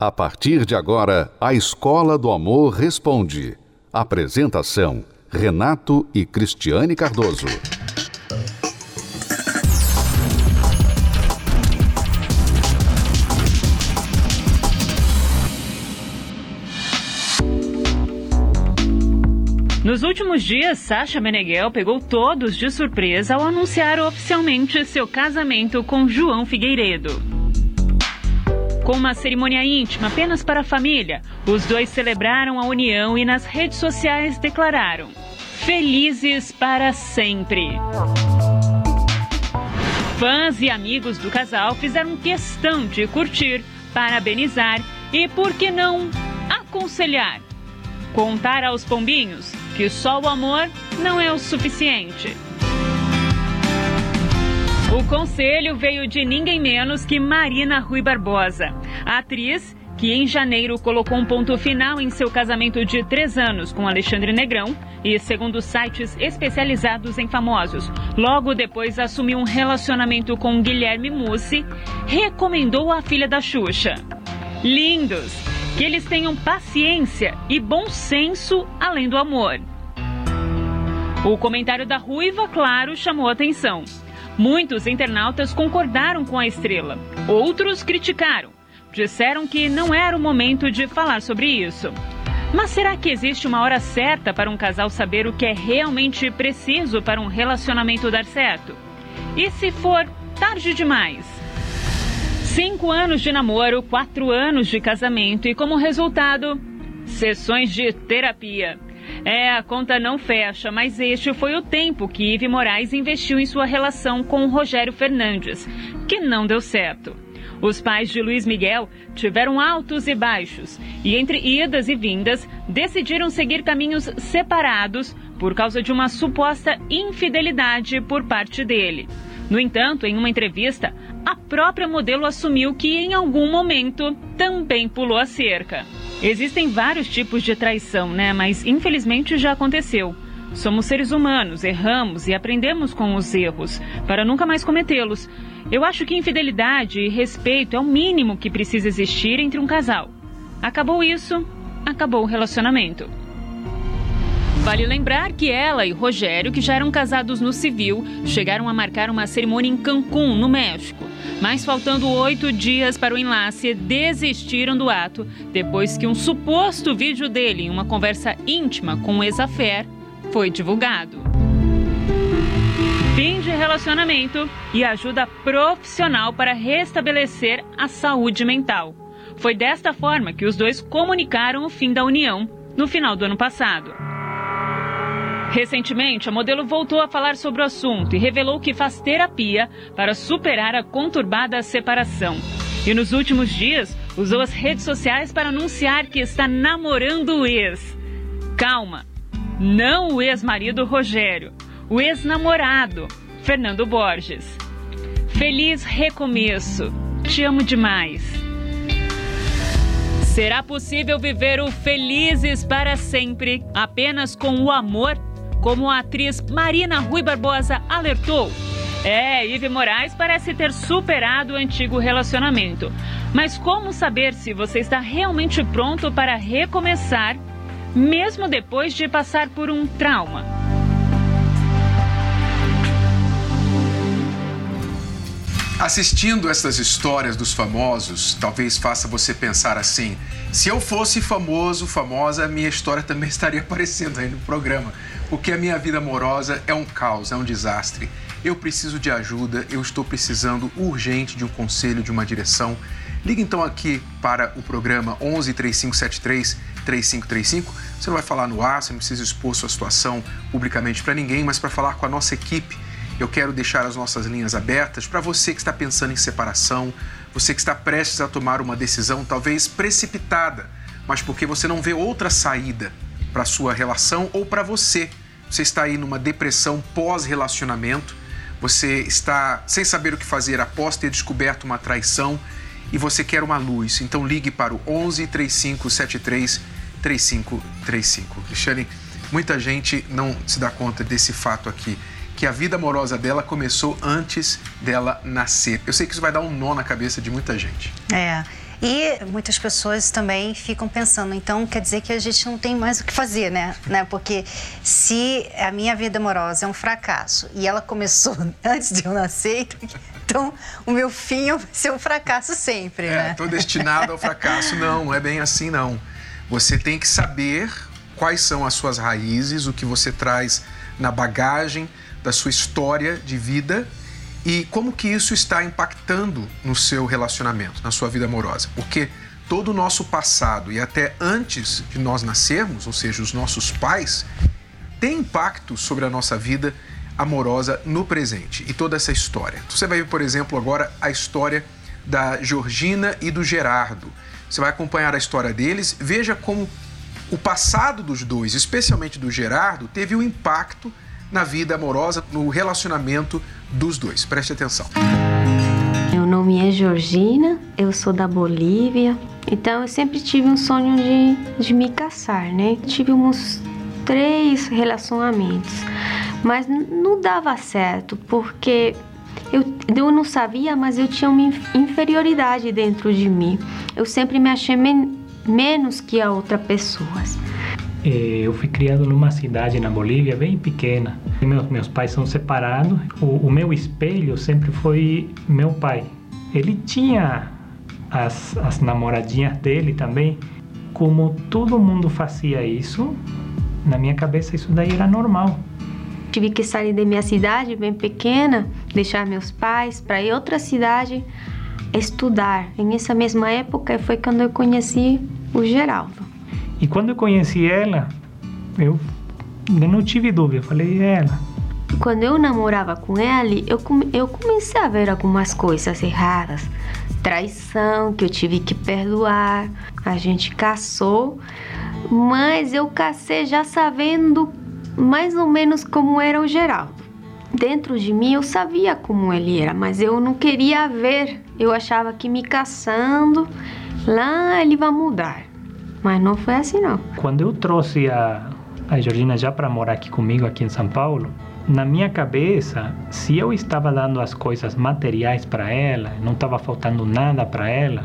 A partir de agora, a Escola do Amor Responde. Apresentação: Renato e Cristiane Cardoso. Nos últimos dias, Sasha Meneghel pegou todos de surpresa ao anunciar oficialmente seu casamento com João Figueiredo. Com uma cerimônia íntima apenas para a família, os dois celebraram a união e nas redes sociais declararam: Felizes para sempre. Fãs e amigos do casal fizeram questão de curtir, parabenizar e, por que não, aconselhar. Contar aos pombinhos que só o amor não é o suficiente. O conselho veio de ninguém menos que Marina Rui Barbosa, a atriz que em janeiro colocou um ponto final em seu casamento de três anos com Alexandre Negrão e, segundo sites especializados em famosos, logo depois assumiu um relacionamento com Guilherme Mussi, recomendou à filha da Xuxa. Lindos! Que eles tenham paciência e bom senso além do amor. O comentário da Ruiva, claro, chamou atenção. Muitos internautas concordaram com a estrela, outros criticaram. Disseram que não era o momento de falar sobre isso. Mas será que existe uma hora certa para um casal saber o que é realmente preciso para um relacionamento dar certo? E se for tarde demais? Cinco anos de namoro, quatro anos de casamento e, como resultado, sessões de terapia. É, a conta não fecha, mas este foi o tempo que Ive Moraes investiu em sua relação com Rogério Fernandes, que não deu certo. Os pais de Luiz Miguel tiveram altos e baixos e, entre idas e vindas, decidiram seguir caminhos separados por causa de uma suposta infidelidade por parte dele. No entanto, em uma entrevista, a própria modelo assumiu que em algum momento também pulou a cerca. Existem vários tipos de traição, né? Mas infelizmente já aconteceu. Somos seres humanos, erramos e aprendemos com os erros para nunca mais cometê-los. Eu acho que infidelidade e respeito é o mínimo que precisa existir entre um casal. Acabou isso, acabou o relacionamento. Vale lembrar que ela e Rogério, que já eram casados no civil, chegaram a marcar uma cerimônia em Cancún, no México. Mas faltando oito dias para o enlace, desistiram do ato depois que um suposto vídeo dele em uma conversa íntima com o ex-affair foi divulgado. Fim de relacionamento e ajuda profissional para restabelecer a saúde mental. Foi desta forma que os dois comunicaram o fim da união no final do ano passado. Recentemente, a modelo voltou a falar sobre o assunto e revelou que faz terapia para superar a conturbada separação. E nos últimos dias, usou as redes sociais para anunciar que está namorando o ex. Calma, não o ex-marido Rogério, o ex-namorado, Fernando Borges. Feliz recomeço. Te amo demais. Será possível viver o felizes para sempre apenas com o amor como a atriz Marina Rui Barbosa alertou. É, Ive Moraes parece ter superado o antigo relacionamento. Mas como saber se você está realmente pronto para recomeçar, mesmo depois de passar por um trauma? Assistindo essas histórias dos famosos, talvez faça você pensar assim: se eu fosse famoso, famosa, a minha história também estaria aparecendo aí no programa porque a minha vida amorosa é um caos, é um desastre. Eu preciso de ajuda, eu estou precisando urgente de um conselho, de uma direção. Ligue então aqui para o programa 11 3573 3535. Você não vai falar no ar, você não precisa expor sua situação publicamente para ninguém, mas para falar com a nossa equipe. Eu quero deixar as nossas linhas abertas para você que está pensando em separação, você que está prestes a tomar uma decisão talvez precipitada, mas porque você não vê outra saída para sua relação ou para você. Você está aí numa depressão pós-relacionamento, você está sem saber o que fazer após ter descoberto uma traição e você quer uma luz. Então ligue para o 11 3573 3535. Cristiane, muita gente não se dá conta desse fato aqui, que a vida amorosa dela começou antes dela nascer. Eu sei que isso vai dar um nó na cabeça de muita gente. É. E muitas pessoas também ficam pensando, então quer dizer que a gente não tem mais o que fazer, né? né? Porque se a minha vida amorosa é um fracasso e ela começou antes de eu nascer, então o meu fim vai ser um fracasso sempre, é, né? Estou destinado ao fracasso. Não, não é bem assim, não. Você tem que saber quais são as suas raízes, o que você traz na bagagem da sua história de vida e como que isso está impactando no seu relacionamento, na sua vida amorosa. Porque todo o nosso passado e até antes de nós nascermos, ou seja, os nossos pais, tem impacto sobre a nossa vida amorosa no presente e toda essa história. Você vai ver, por exemplo, agora a história da Georgina e do Gerardo. Você vai acompanhar a história deles, veja como o passado dos dois, especialmente do Gerardo, teve um impacto na vida amorosa, no relacionamento dos dois. Preste atenção. Meu nome é Georgina, eu sou da Bolívia, então eu sempre tive um sonho de, de me casar, né? Tive uns três relacionamentos, mas não dava certo porque eu, eu não sabia, mas eu tinha uma inferioridade dentro de mim. Eu sempre me achei men menos que a outra pessoas. Eh, eu fui criado numa cidade na Bolívia bem pequena. Meus, meus pais são separados. O, o meu espelho sempre foi meu pai. Ele tinha as, as namoradinhas dele também. Como todo mundo fazia isso, na minha cabeça isso daí era normal. Tive que sair da minha cidade bem pequena, deixar meus pais para ir outra cidade estudar. E nessa mesma época foi quando eu conheci o Geraldo. E quando eu conheci ela, eu, eu não tive dúvida, falei, é ela. Quando eu namorava com ele, eu, eu comecei a ver algumas coisas erradas. Traição, que eu tive que perdoar. A gente casou, mas eu casei já sabendo mais ou menos como era o Geraldo. Dentro de mim eu sabia como ele era, mas eu não queria ver. Eu achava que me casando, lá ele vai mudar. Mas não foi assim não. Quando eu trouxe a, a Georgina já para morar aqui comigo, aqui em São Paulo, na minha cabeça, se eu estava dando as coisas materiais para ela, não estava faltando nada para ela,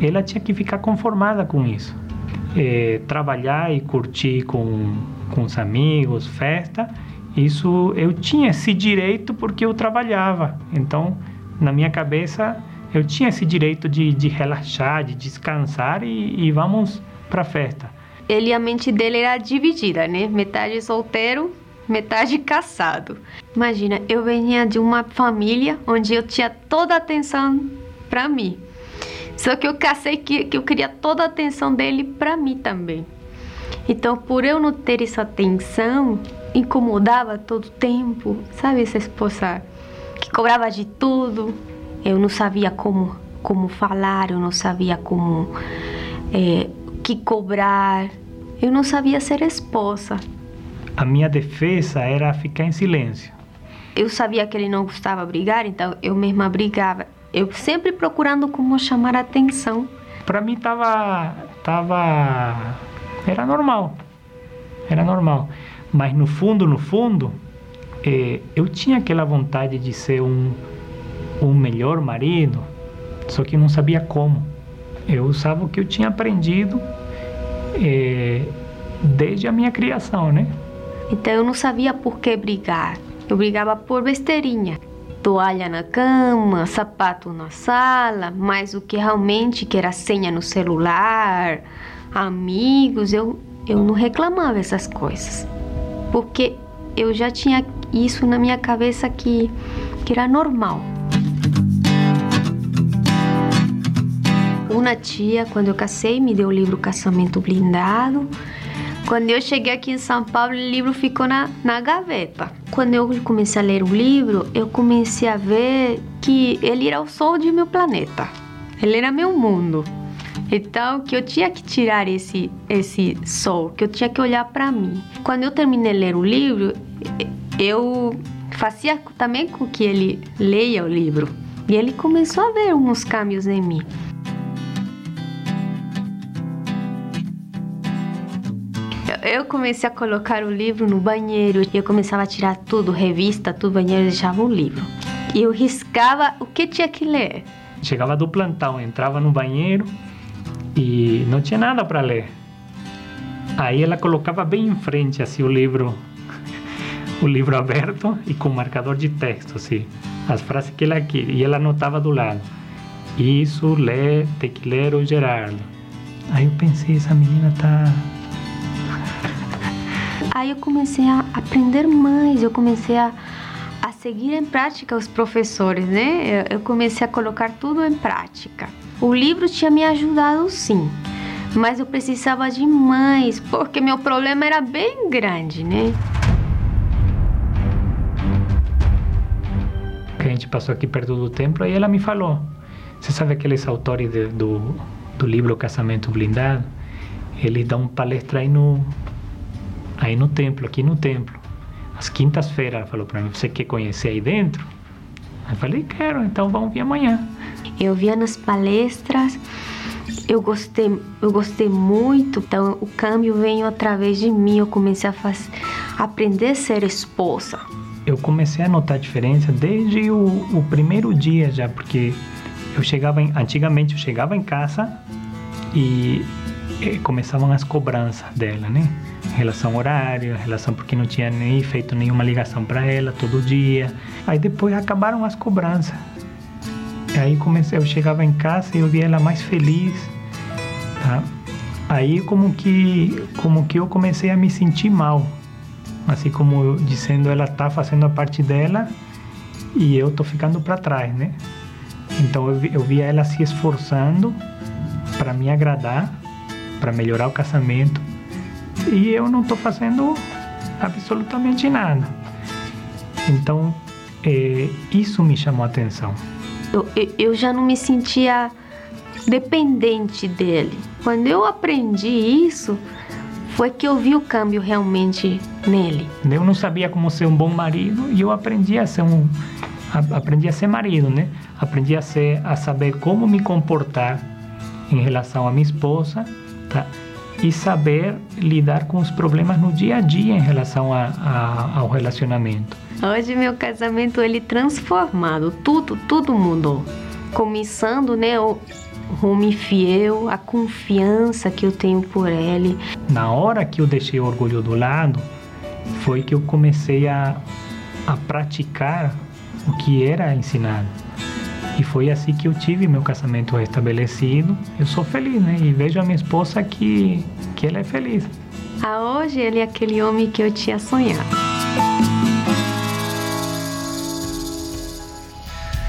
ela tinha que ficar conformada com isso. É, trabalhar e curtir com, com os amigos, festa, isso eu tinha esse direito porque eu trabalhava. Então, na minha cabeça, eu tinha esse direito de, de relaxar, de descansar e, e vamos para a festa. Ele, a mente dele era dividida, né? Metade solteiro, metade casado. Imagina, eu vinha de uma família onde eu tinha toda a atenção para mim. Só que eu casei que, que eu queria toda a atenção dele para mim também. Então, por eu não ter essa atenção, incomodava todo o tempo, sabe? Essa esposa que cobrava de tudo, eu não sabia como, como falar, eu não sabia como é, que cobrar, eu não sabia ser esposa. A minha defesa era ficar em silêncio. Eu sabia que ele não gostava de brigar, então eu mesma brigava. Eu sempre procurando como chamar a atenção. Para mim tava, tava, era normal, era normal. Mas no fundo, no fundo, eh, eu tinha aquela vontade de ser um um melhor marido, só que não sabia como. Eu usava o que eu tinha aprendido é, desde a minha criação, né? Então eu não sabia por que brigar. Eu brigava por besteirinha. Toalha na cama, sapato na sala, mas o que realmente que era senha no celular, amigos, eu, eu não reclamava essas coisas. Porque eu já tinha isso na minha cabeça que, que era normal. Uma tia, quando eu casei, me deu o livro Casamento Blindado. Quando eu cheguei aqui em São Paulo, o livro ficou na, na gaveta. Quando eu comecei a ler o livro, eu comecei a ver que ele era o sol de meu planeta. Ele era meu mundo. Então, que eu tinha que tirar esse esse sol, que eu tinha que olhar para mim. Quando eu terminei de ler o livro, eu fazia também com que ele leia o livro. E ele começou a ver uns câmbios em mim. Eu comecei a colocar o livro no banheiro e eu começava a tirar tudo, revista, tudo, banheiro, deixava um livro. E eu riscava o que tinha que ler. chegava do plantão, entrava no banheiro e não tinha nada para ler. Aí ela colocava bem em frente assim o livro, o livro aberto e com marcador de texto, assim, as frases que ela queria, e ela anotava do lado. Isso, lê, tem que ler o Gerardo. Aí eu pensei, essa menina tá Aí eu comecei a aprender mais, eu comecei a, a seguir em prática os professores, né? Eu comecei a colocar tudo em prática. O livro tinha me ajudado sim, mas eu precisava de mais, porque meu problema era bem grande, né? A gente passou aqui perto do templo e ela me falou: Você sabe aqueles autores de, do, do livro Casamento Blindado? Eles dão palestra aí no, aí no templo, aqui no templo. Às quintas-feiras, ela falou para mim: Você quer conhecer aí dentro? Eu falei: Quero, então vamos vir amanhã. Eu via nas palestras, eu gostei, eu gostei muito. Então o câmbio veio através de mim. Eu comecei a faz, aprender a ser esposa. Eu comecei a notar a diferença desde o, o primeiro dia já, porque eu chegava, em, antigamente eu chegava em casa e, começavam as cobranças dela, né? relação horária, relação porque não tinha nem feito nenhuma ligação para ela todo dia. Aí depois acabaram as cobranças. Aí comecei, eu chegava em casa e eu via ela mais feliz, tá? Aí como que como que eu comecei a me sentir mal, assim como eu, dizendo ela tá fazendo a parte dela e eu tô ficando para trás, né? Então eu, eu via ela se esforçando para me agradar, para melhorar o casamento, e eu não estou fazendo absolutamente nada. Então, é, isso me chamou a atenção. Eu, eu já não me sentia dependente dele. Quando eu aprendi isso, foi que eu vi o câmbio realmente nele. Eu não sabia como ser um bom marido e eu aprendi a ser um aprendi a ser marido, né? Aprendi a ser a saber como me comportar em relação à minha esposa, e saber lidar com os problemas no dia a dia em relação a, a, ao relacionamento. Hoje meu casamento ele transformado, tudo, tudo mudou. Começando, né, o homem fiel, a confiança que eu tenho por ele. Na hora que eu deixei o orgulho do lado, foi que eu comecei a, a praticar o que era ensinado. E foi assim que eu tive meu casamento restabelecido. Eu sou feliz, né? E vejo a minha esposa que, que ela é feliz. A hoje ele é aquele homem que eu tinha sonhado.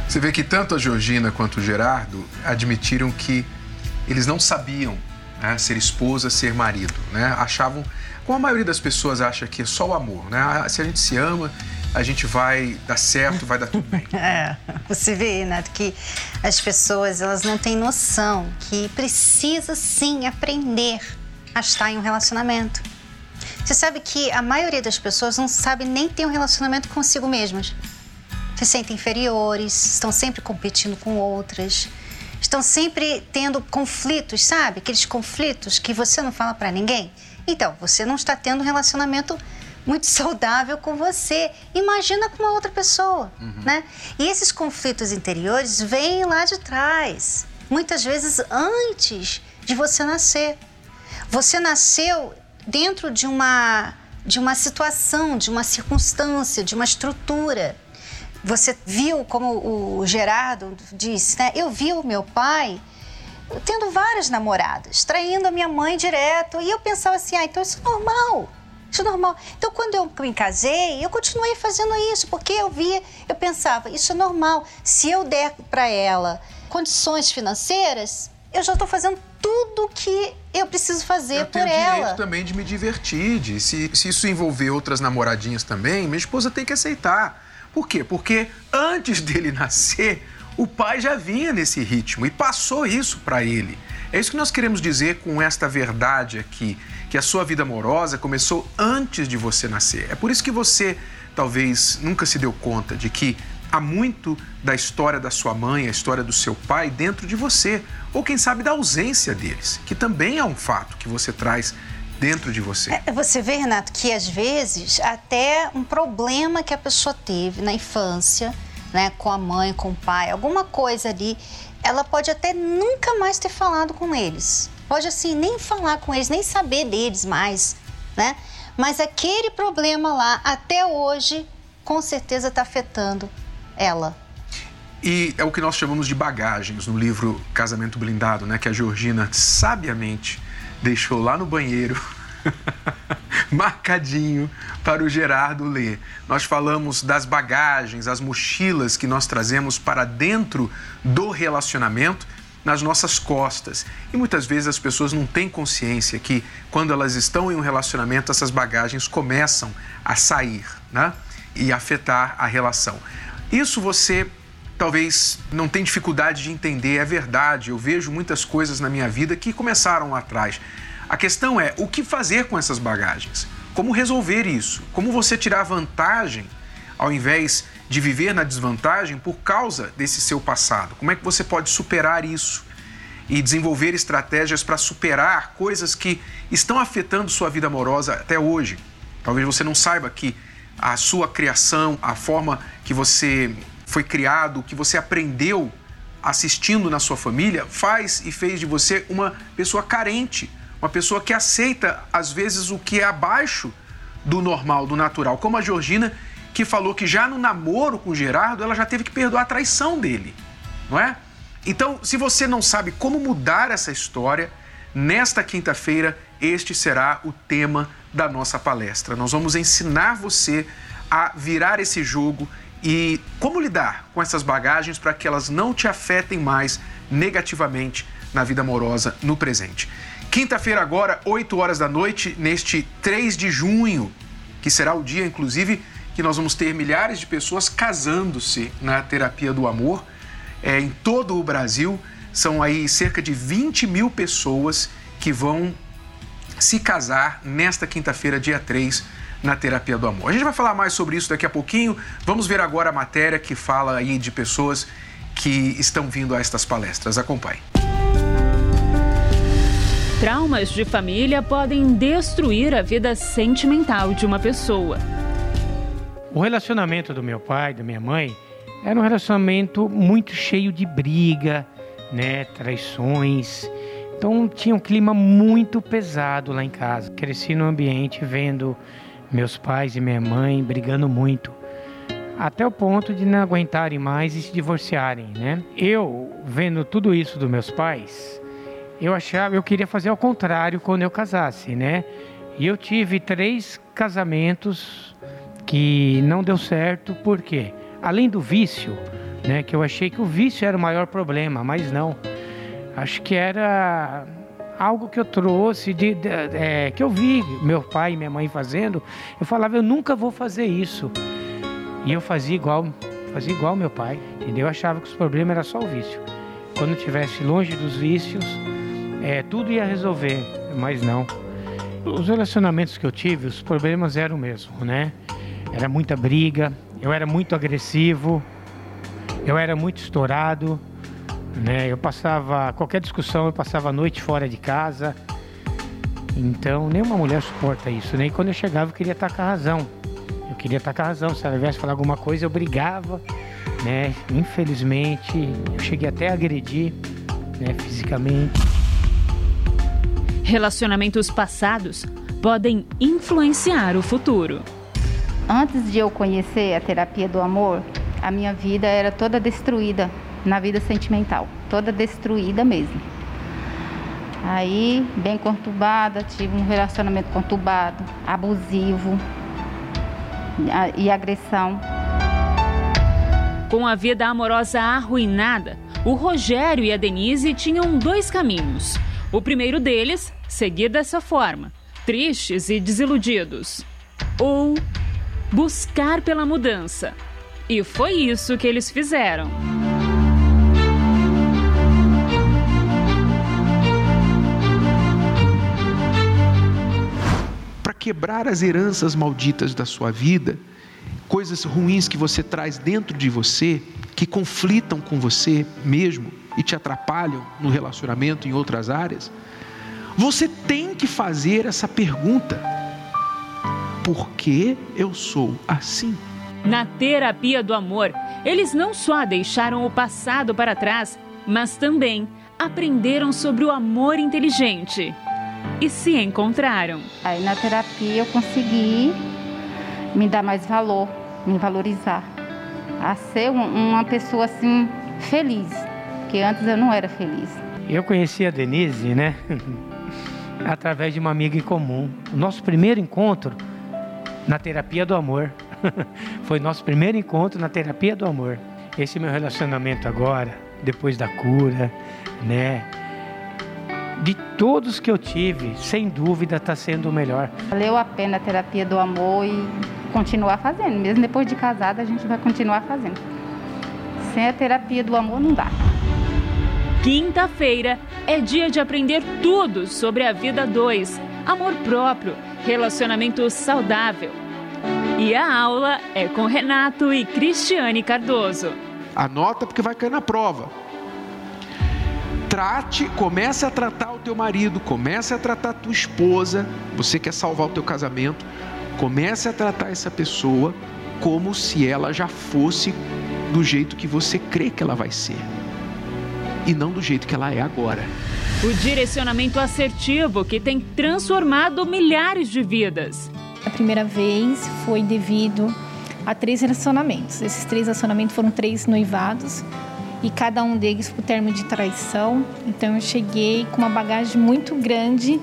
Você vê que tanto a Georgina quanto o Gerardo admitiram que eles não sabiam né, ser esposa, ser marido, né? Achavam, como a maioria das pessoas acha que é só o amor, né? Ah, se a gente se ama, a gente vai dar certo, vai dar tudo bem. É, você vê, Renato, que as pessoas elas não têm noção que precisa sim aprender a estar em um relacionamento. Você sabe que a maioria das pessoas não sabe nem ter um relacionamento consigo mesmas. Se sentem inferiores, estão sempre competindo com outras, estão sempre tendo conflitos, sabe? Aqueles conflitos que você não fala para ninguém. Então, você não está tendo um relacionamento muito saudável com você. Imagina com uma outra pessoa, uhum. né? E esses conflitos interiores vêm lá de trás, muitas vezes antes de você nascer. Você nasceu dentro de uma de uma situação, de uma circunstância, de uma estrutura. Você viu, como o Gerardo disse, né? Eu vi o meu pai tendo várias namoradas, traindo a minha mãe direto, e eu pensava assim, ah, então isso é normal. Isso é normal. Então, quando eu me casei, eu continuei fazendo isso, porque eu via, eu pensava, isso é normal. Se eu der para ela condições financeiras, eu já estou fazendo tudo que eu preciso fazer eu por ela. Eu tenho direito também de me divertir, de, se, se isso envolver outras namoradinhas também, minha esposa tem que aceitar. Por quê? Porque antes dele nascer, o pai já vinha nesse ritmo e passou isso para ele. É isso que nós queremos dizer com esta verdade aqui, que a sua vida amorosa começou antes de você nascer. É por isso que você talvez nunca se deu conta de que há muito da história da sua mãe, a história do seu pai dentro de você, ou quem sabe da ausência deles, que também é um fato que você traz dentro de você. É, você vê, Renato, que às vezes até um problema que a pessoa teve na infância, né, com a mãe, com o pai, alguma coisa ali ela pode até nunca mais ter falado com eles. Pode assim nem falar com eles, nem saber deles mais, né? Mas aquele problema lá até hoje com certeza está afetando ela. E é o que nós chamamos de bagagens no livro Casamento Blindado, né? Que a Georgina sabiamente deixou lá no banheiro, marcadinho para o Gerardo ler. Nós falamos das bagagens, as mochilas que nós trazemos para dentro do relacionamento nas nossas costas. E muitas vezes as pessoas não têm consciência que quando elas estão em um relacionamento, essas bagagens começam a sair, né? E afetar a relação. Isso você talvez não tem dificuldade de entender, é verdade. Eu vejo muitas coisas na minha vida que começaram lá atrás. A questão é o que fazer com essas bagagens? Como resolver isso? Como você tirar vantagem ao invés de viver na desvantagem por causa desse seu passado? Como é que você pode superar isso e desenvolver estratégias para superar coisas que estão afetando sua vida amorosa até hoje? Talvez você não saiba que a sua criação, a forma que você foi criado, que você aprendeu assistindo na sua família, faz e fez de você uma pessoa carente, uma pessoa que aceita às vezes o que é abaixo do normal, do natural. Como a Georgina, que falou que já no namoro com Gerardo, ela já teve que perdoar a traição dele, não é? Então, se você não sabe como mudar essa história, nesta quinta-feira este será o tema da nossa palestra. Nós vamos ensinar você a virar esse jogo e como lidar com essas bagagens para que elas não te afetem mais negativamente na vida amorosa no presente. Quinta-feira, agora, 8 horas da noite, neste 3 de junho, que será o dia, inclusive, que nós vamos ter milhares de pessoas casando-se na terapia do amor é, em todo o Brasil. São aí cerca de 20 mil pessoas que vão se casar nesta quinta-feira, dia 3 na terapia do amor. A gente vai falar mais sobre isso daqui a pouquinho. Vamos ver agora a matéria que fala aí de pessoas que estão vindo a estas palestras. Acompanhe. Traumas de família podem destruir a vida sentimental de uma pessoa. O relacionamento do meu pai, da minha mãe, era um relacionamento muito cheio de briga, né, traições. Então tinha um clima muito pesado lá em casa. Cresci no ambiente vendo meus pais e minha mãe brigando muito, até o ponto de não aguentarem mais e se divorciarem, né? Eu, vendo tudo isso dos meus pais, eu achava, eu queria fazer ao contrário quando eu casasse, né? E eu tive três casamentos que não deu certo, por quê? Além do vício, né, que eu achei que o vício era o maior problema, mas não. Acho que era algo que eu trouxe, de, de é, que eu vi meu pai e minha mãe fazendo, eu falava, eu nunca vou fazer isso. E eu fazia igual, fazia igual meu pai, entendeu? Eu achava que os problemas era só o vício. Quando eu estivesse longe dos vícios, é, tudo ia resolver, mas não. Os relacionamentos que eu tive, os problemas eram o mesmo, né? Era muita briga, eu era muito agressivo, eu era muito estourado, né? Eu passava qualquer discussão, eu passava a noite fora de casa. Então, nenhuma mulher suporta isso, né? E quando eu chegava, eu queria estar com a razão. Eu queria estar com a razão. Se ela viesse falar alguma coisa, eu brigava, né? Infelizmente, eu cheguei até a agredir, né, fisicamente. Relacionamentos passados podem influenciar o futuro. Antes de eu conhecer a terapia do amor, a minha vida era toda destruída na vida sentimental, toda destruída mesmo. Aí, bem conturbada, tive um relacionamento conturbado, abusivo e agressão. Com a vida amorosa arruinada, o Rogério e a Denise tinham dois caminhos. O primeiro deles, seguir dessa forma, tristes e desiludidos. Ou buscar pela mudança. E foi isso que eles fizeram. quebrar as heranças malditas da sua vida, coisas ruins que você traz dentro de você, que conflitam com você mesmo e te atrapalham no relacionamento em outras áreas, você tem que fazer essa pergunta: por que eu sou assim? Na terapia do amor, eles não só deixaram o passado para trás, mas também aprenderam sobre o amor inteligente e se encontraram. Aí na terapia eu consegui me dar mais valor, me valorizar, a ser uma pessoa assim feliz, que antes eu não era feliz. Eu conheci a Denise, né? Através de uma amiga em comum. O nosso primeiro encontro na terapia do amor. Foi nosso primeiro encontro na terapia do amor. Esse meu relacionamento agora, depois da cura, né? De todos que eu tive, sem dúvida está sendo o melhor. Valeu a pena a terapia do amor e continuar fazendo. Mesmo depois de casada, a gente vai continuar fazendo. Sem a terapia do amor não dá. Quinta-feira é dia de aprender tudo sobre a vida 2, amor próprio, relacionamento saudável. E a aula é com Renato e Cristiane Cardoso. Anota porque vai cair na prova. Trate, comece a tratar o teu marido, comece a tratar a tua esposa. Você quer salvar o teu casamento? Comece a tratar essa pessoa como se ela já fosse do jeito que você crê que ela vai ser e não do jeito que ela é agora. O direcionamento assertivo que tem transformado milhares de vidas. A primeira vez foi devido a três relacionamentos. Esses três relacionamentos foram três noivados e cada um deles por termo de traição. Então eu cheguei com uma bagagem muito grande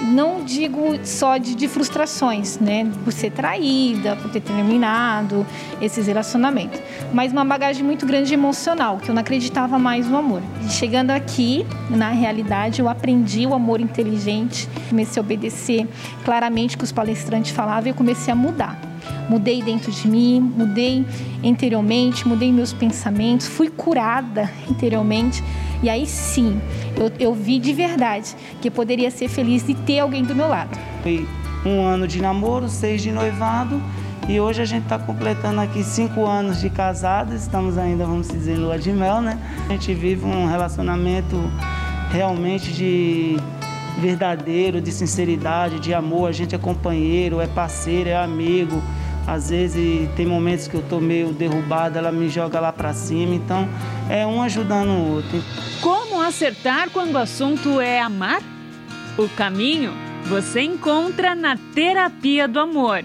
não digo só de, de, frustrações, né? Por ser traída, por ter terminado esses relacionamentos, mas uma bagagem muito grande emocional, que eu não acreditava mais no amor. Chegando aqui, na realidade, eu aprendi o amor inteligente, comecei a obedecer claramente o que os palestrantes falavam e eu comecei a mudar. Mudei dentro de mim, mudei interiormente, mudei meus pensamentos, fui curada interiormente e aí sim, eu, eu vi de verdade que poderia ser feliz de ter alguém do meu lado. Foi um ano de namoro, seis de noivado. E hoje a gente está completando aqui cinco anos de casado, estamos ainda, vamos dizer, lua de mel, né? A gente vive um relacionamento realmente de verdadeiro, de sinceridade, de amor. A gente é companheiro, é parceiro, é amigo. Às vezes tem momentos que eu tô meio derrubado, ela me joga lá para cima, então é um ajudando o outro. Como acertar quando o assunto é amar? O caminho você encontra na terapia do amor.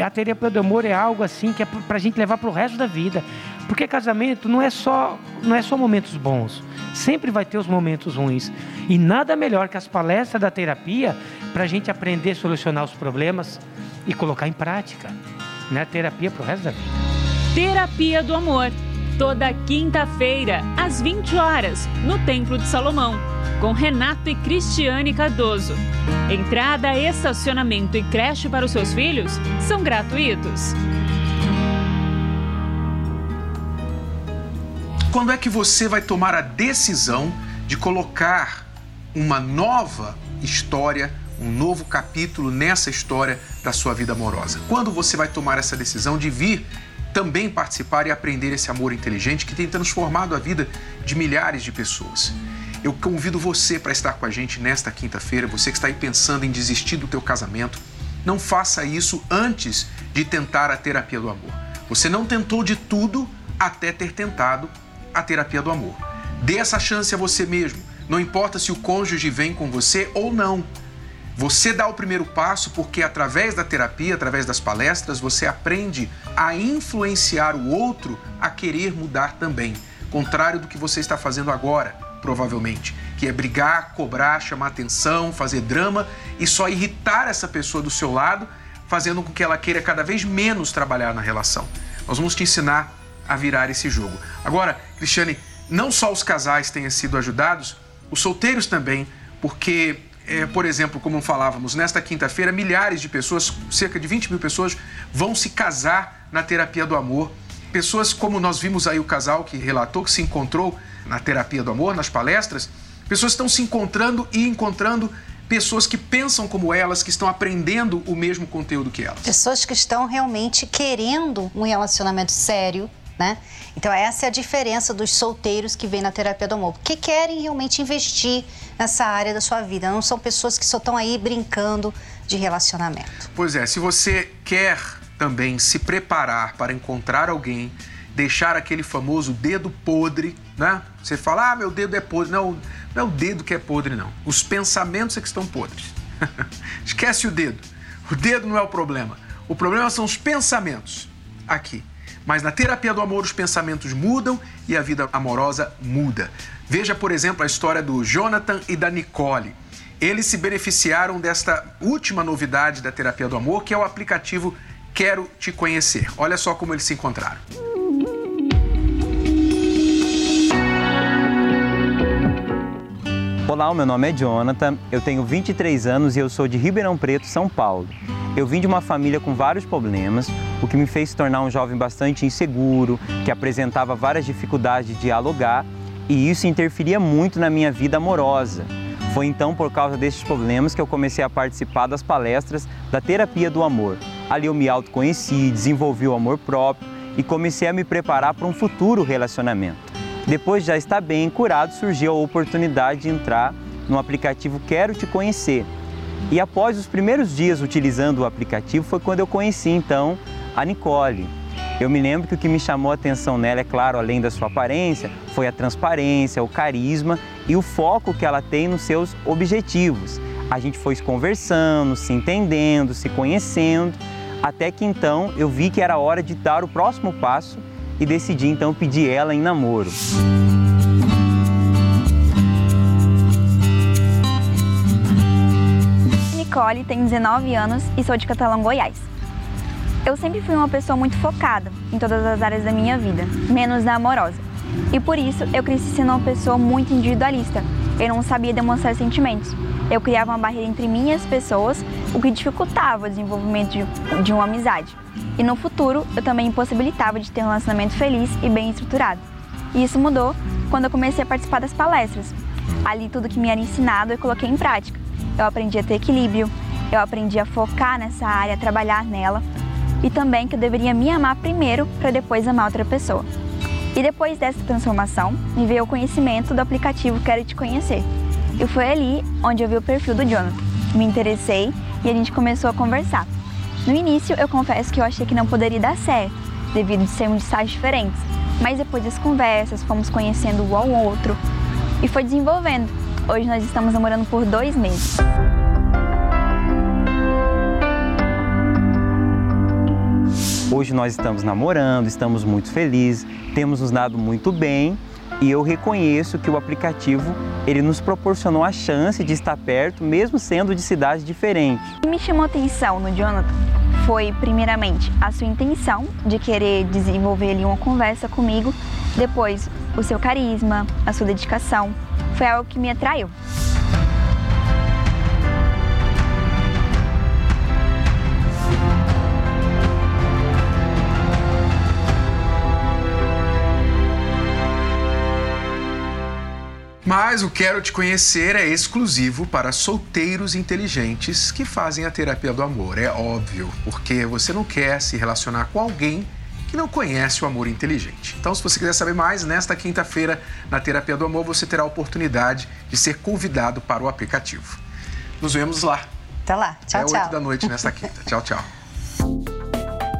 A terapia do amor é algo assim que é para a gente levar para o resto da vida. Porque casamento não é só não é só momentos bons. Sempre vai ter os momentos ruins. E nada melhor que as palestras da terapia para a gente aprender a solucionar os problemas e colocar em prática. Né? Terapia para o resto da vida. Terapia do Amor. Toda quinta-feira, às 20 horas, no Templo de Salomão, com Renato e Cristiane Cardoso. Entrada, estacionamento e creche para os seus filhos são gratuitos. Quando é que você vai tomar a decisão de colocar uma nova história um novo capítulo nessa história da sua vida amorosa. Quando você vai tomar essa decisão de vir também participar e aprender esse amor inteligente que tem transformado a vida de milhares de pessoas. Eu convido você para estar com a gente nesta quinta-feira, você que está aí pensando em desistir do teu casamento, não faça isso antes de tentar a terapia do amor. Você não tentou de tudo até ter tentado a terapia do amor. Dê essa chance a você mesmo. Não importa se o cônjuge vem com você ou não. Você dá o primeiro passo porque, através da terapia, através das palestras, você aprende a influenciar o outro a querer mudar também. Contrário do que você está fazendo agora, provavelmente, que é brigar, cobrar, chamar atenção, fazer drama e só irritar essa pessoa do seu lado, fazendo com que ela queira cada vez menos trabalhar na relação. Nós vamos te ensinar a virar esse jogo. Agora, Cristiane, não só os casais tenham sido ajudados, os solteiros também, porque é, por exemplo, como falávamos, nesta quinta-feira, milhares de pessoas, cerca de 20 mil pessoas, vão se casar na terapia do amor. Pessoas como nós vimos aí o casal que relatou que se encontrou na terapia do amor, nas palestras, pessoas estão se encontrando e encontrando pessoas que pensam como elas, que estão aprendendo o mesmo conteúdo que elas. Pessoas que estão realmente querendo um relacionamento sério, né? Então essa é a diferença dos solteiros que vêm na terapia do amor, porque querem realmente investir nessa área da sua vida, não são pessoas que só estão aí brincando de relacionamento. Pois é, se você quer também se preparar para encontrar alguém deixar aquele famoso dedo podre, né? Você fala, ah, meu dedo é podre. Não, não é o dedo que é podre, não. Os pensamentos é que estão podres. Esquece o dedo. O dedo não é o problema. O problema são os pensamentos aqui. Mas na terapia do amor, os pensamentos mudam e a vida amorosa muda. Veja, por exemplo, a história do Jonathan e da Nicole. Eles se beneficiaram desta última novidade da terapia do amor, que é o aplicativo Quero Te Conhecer. Olha só como eles se encontraram. Olá, meu nome é Jonathan, eu tenho 23 anos e eu sou de Ribeirão Preto, São Paulo. Eu vim de uma família com vários problemas, o que me fez tornar um jovem bastante inseguro, que apresentava várias dificuldades de dialogar e isso interferia muito na minha vida amorosa. Foi então por causa desses problemas que eu comecei a participar das palestras da terapia do amor. Ali eu me autoconheci, desenvolvi o amor próprio e comecei a me preparar para um futuro relacionamento. Depois de já estar bem curado, surgiu a oportunidade de entrar no aplicativo Quero Te Conhecer. E após os primeiros dias utilizando o aplicativo foi quando eu conheci então a Nicole. Eu me lembro que o que me chamou a atenção nela, é claro, além da sua aparência, foi a transparência, o carisma e o foco que ela tem nos seus objetivos. A gente foi conversando, se entendendo, se conhecendo, até que então eu vi que era hora de dar o próximo passo e decidi então pedir ela em namoro. Nicole tem 19 anos e sou de Catalão, Goiás. Eu sempre fui uma pessoa muito focada em todas as áreas da minha vida, menos na amorosa. E por isso eu cresci sendo uma pessoa muito individualista. Eu não sabia demonstrar sentimentos. Eu criava uma barreira entre mim e as pessoas, o que dificultava o desenvolvimento de, de uma amizade. E no futuro, eu também impossibilitava de ter um relacionamento feliz e bem estruturado. E isso mudou quando eu comecei a participar das palestras. Ali, tudo que me era ensinado eu coloquei em prática. Eu aprendi a ter equilíbrio, eu aprendi a focar nessa área, a trabalhar nela, e também que eu deveria me amar primeiro para depois amar outra pessoa. E depois dessa transformação, me veio o conhecimento do aplicativo Quero Te Conhecer. E foi ali onde eu vi o perfil do Jonathan. Me interessei e a gente começou a conversar. No início, eu confesso que eu achei que não poderia dar certo, devido a sermos de estágios diferentes. Mas depois das conversas, fomos conhecendo um ao outro e foi desenvolvendo. Hoje nós estamos namorando por dois meses. Hoje nós estamos namorando, estamos muito felizes, temos nos dado muito bem e eu reconheço que o aplicativo ele nos proporcionou a chance de estar perto, mesmo sendo de cidades diferentes. O que me chamou atenção no Jonathan foi, primeiramente, a sua intenção de querer desenvolver ali uma conversa comigo, depois o seu carisma, a sua dedicação, foi algo que me atraiu. Mas o Quero Te Conhecer é exclusivo para solteiros inteligentes que fazem a terapia do amor. É óbvio, porque você não quer se relacionar com alguém que não conhece o amor inteligente. Então, se você quiser saber mais, nesta quinta-feira, na Terapia do Amor, você terá a oportunidade de ser convidado para o aplicativo. Nos vemos lá. Até lá. Tchau, é tchau. 8 da noite nesta quinta. tchau, tchau.